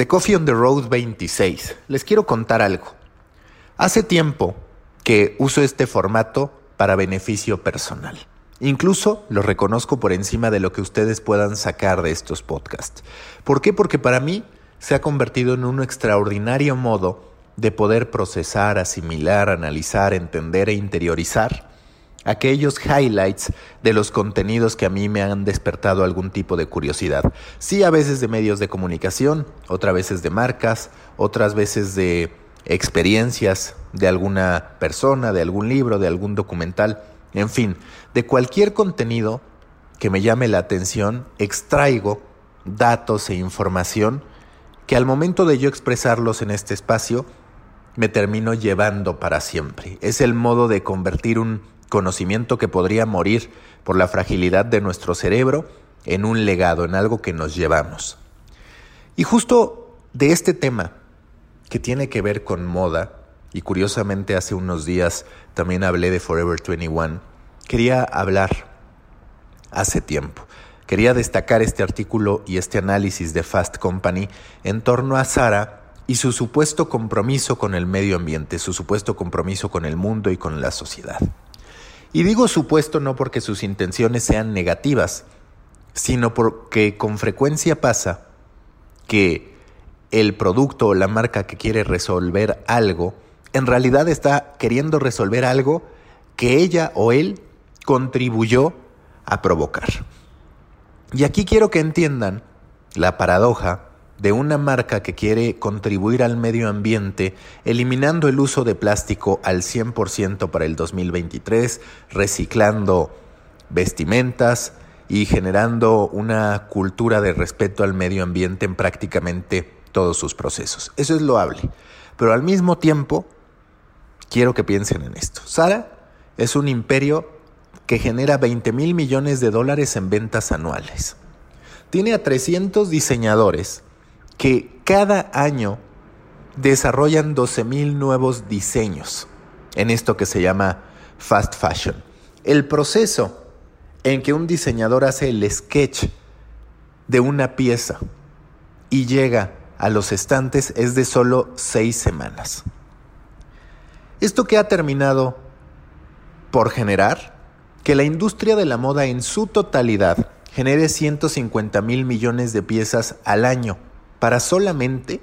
The Coffee on the Road 26. Les quiero contar algo. Hace tiempo que uso este formato para beneficio personal. Incluso lo reconozco por encima de lo que ustedes puedan sacar de estos podcasts. ¿Por qué? Porque para mí se ha convertido en un extraordinario modo de poder procesar, asimilar, analizar, entender e interiorizar aquellos highlights de los contenidos que a mí me han despertado algún tipo de curiosidad. Sí, a veces de medios de comunicación, otras veces de marcas, otras veces de experiencias de alguna persona, de algún libro, de algún documental, en fin, de cualquier contenido que me llame la atención, extraigo datos e información que al momento de yo expresarlos en este espacio, me termino llevando para siempre. Es el modo de convertir un conocimiento que podría morir por la fragilidad de nuestro cerebro en un legado, en algo que nos llevamos. Y justo de este tema, que tiene que ver con moda, y curiosamente hace unos días también hablé de Forever 21, quería hablar hace tiempo. Quería destacar este artículo y este análisis de Fast Company en torno a Sara y su supuesto compromiso con el medio ambiente, su supuesto compromiso con el mundo y con la sociedad. Y digo supuesto no porque sus intenciones sean negativas, sino porque con frecuencia pasa que el producto o la marca que quiere resolver algo, en realidad está queriendo resolver algo que ella o él contribuyó a provocar. Y aquí quiero que entiendan la paradoja de una marca que quiere contribuir al medio ambiente eliminando el uso de plástico al 100% para el 2023, reciclando vestimentas y generando una cultura de respeto al medio ambiente en prácticamente todos sus procesos. Eso es loable. Pero al mismo tiempo, quiero que piensen en esto. Sara es un imperio que genera 20 mil millones de dólares en ventas anuales. Tiene a 300 diseñadores que cada año desarrollan 12.000 nuevos diseños en esto que se llama fast fashion. El proceso en que un diseñador hace el sketch de una pieza y llega a los estantes es de solo seis semanas. Esto que ha terminado por generar que la industria de la moda en su totalidad genere 150 mil millones de piezas al año para solamente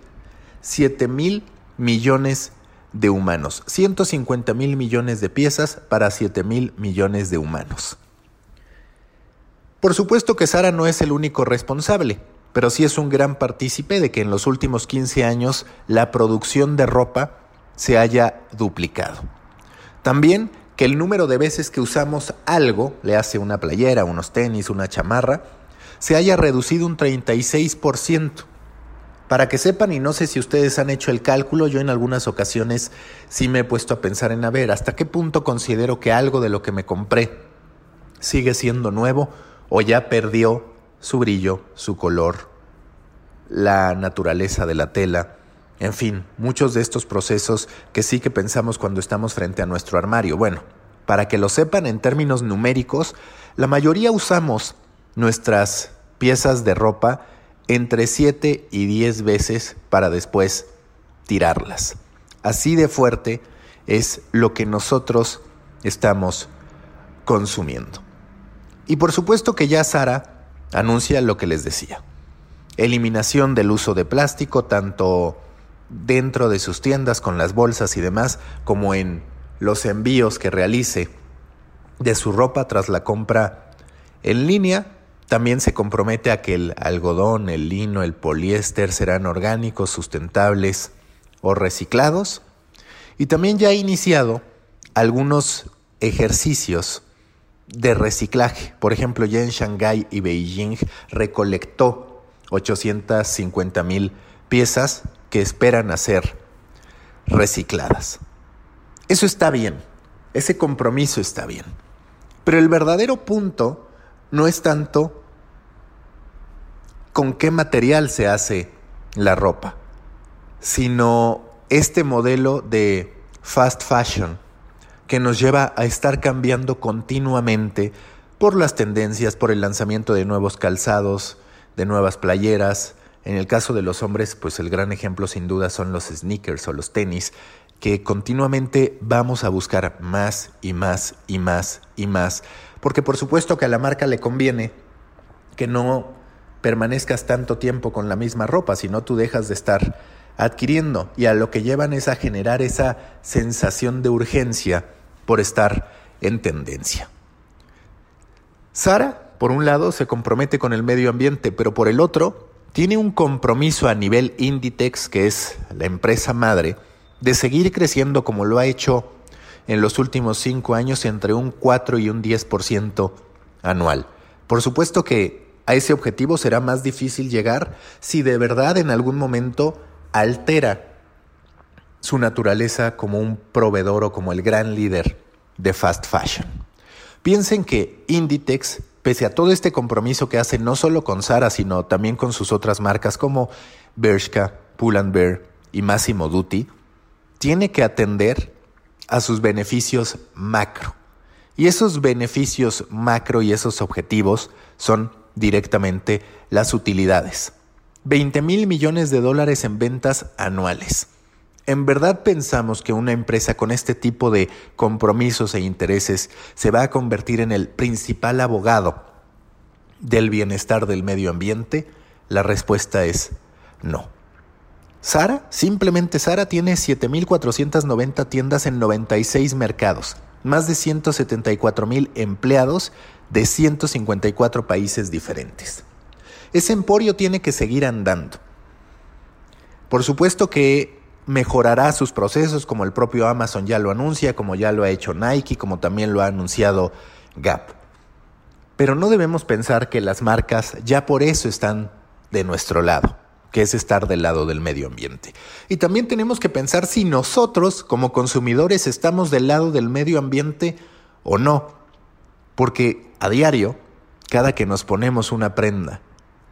7 mil millones de humanos. 150 mil millones de piezas para 7 mil millones de humanos. Por supuesto que Sara no es el único responsable, pero sí es un gran partícipe de que en los últimos 15 años la producción de ropa se haya duplicado. También que el número de veces que usamos algo, le hace una playera, unos tenis, una chamarra, se haya reducido un 36%. Para que sepan, y no sé si ustedes han hecho el cálculo, yo en algunas ocasiones sí me he puesto a pensar en a ver hasta qué punto considero que algo de lo que me compré sigue siendo nuevo o ya perdió su brillo, su color, la naturaleza de la tela, en fin, muchos de estos procesos que sí que pensamos cuando estamos frente a nuestro armario. Bueno, para que lo sepan en términos numéricos, la mayoría usamos nuestras piezas de ropa entre 7 y 10 veces para después tirarlas. Así de fuerte es lo que nosotros estamos consumiendo. Y por supuesto que ya Sara anuncia lo que les decía. Eliminación del uso de plástico tanto dentro de sus tiendas con las bolsas y demás como en los envíos que realice de su ropa tras la compra en línea también se compromete a que el algodón, el lino, el poliéster serán orgánicos, sustentables o reciclados. Y también ya ha iniciado algunos ejercicios de reciclaje. Por ejemplo, ya en Shanghái y Beijing recolectó 850 mil piezas que esperan a ser recicladas. Eso está bien, ese compromiso está bien. Pero el verdadero punto no es tanto con qué material se hace la ropa, sino este modelo de fast fashion que nos lleva a estar cambiando continuamente por las tendencias, por el lanzamiento de nuevos calzados, de nuevas playeras, En el caso de los hombres, pues el gran ejemplo sin duda son los sneakers o los tenis, que continuamente vamos a buscar más y más y más y más, porque por supuesto que a la marca le conviene que no permanezcas tanto tiempo con la misma ropa, si no tú dejas de estar adquiriendo y a lo que llevan es a generar esa sensación de urgencia por estar en tendencia. Sara, por un lado, se compromete con el medio ambiente, pero por el otro, tiene un compromiso a nivel Inditex, que es la empresa madre, de seguir creciendo como lo ha hecho en los últimos cinco años entre un 4 y un 10% anual. Por supuesto que a ese objetivo será más difícil llegar si de verdad en algún momento altera su naturaleza como un proveedor o como el gran líder de fast fashion. Piensen que Inditex, pese a todo este compromiso que hace no solo con Zara, sino también con sus otras marcas como Bershka, Pull&Bear y Massimo Dutti, tiene que atender a sus beneficios macro. Y esos beneficios macro y esos objetivos son directamente las utilidades. 20 mil millones de dólares en ventas anuales. ¿En verdad pensamos que una empresa con este tipo de compromisos e intereses se va a convertir en el principal abogado del bienestar del medio ambiente? La respuesta es no. Sara, simplemente Sara tiene 7.490 tiendas en 96 mercados, más de 174.000 empleados de 154 países diferentes. Ese emporio tiene que seguir andando. Por supuesto que mejorará sus procesos como el propio Amazon ya lo anuncia, como ya lo ha hecho Nike, como también lo ha anunciado Gap. Pero no debemos pensar que las marcas ya por eso están de nuestro lado que es estar del lado del medio ambiente. Y también tenemos que pensar si nosotros como consumidores estamos del lado del medio ambiente o no. Porque a diario, cada que nos ponemos una prenda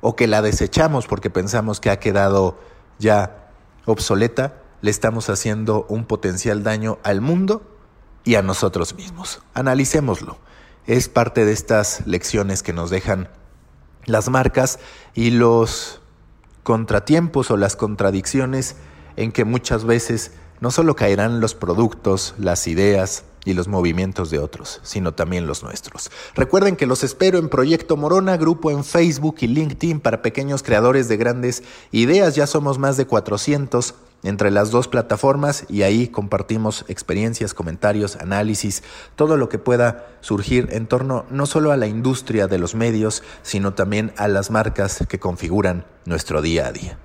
o que la desechamos porque pensamos que ha quedado ya obsoleta, le estamos haciendo un potencial daño al mundo y a nosotros mismos. Analicémoslo. Es parte de estas lecciones que nos dejan las marcas y los contratiempos o las contradicciones en que muchas veces no solo caerán los productos, las ideas y los movimientos de otros, sino también los nuestros. Recuerden que los espero en Proyecto Morona, grupo en Facebook y LinkedIn para pequeños creadores de grandes ideas. Ya somos más de 400 entre las dos plataformas y ahí compartimos experiencias, comentarios, análisis, todo lo que pueda surgir en torno no solo a la industria de los medios, sino también a las marcas que configuran nuestro día a día.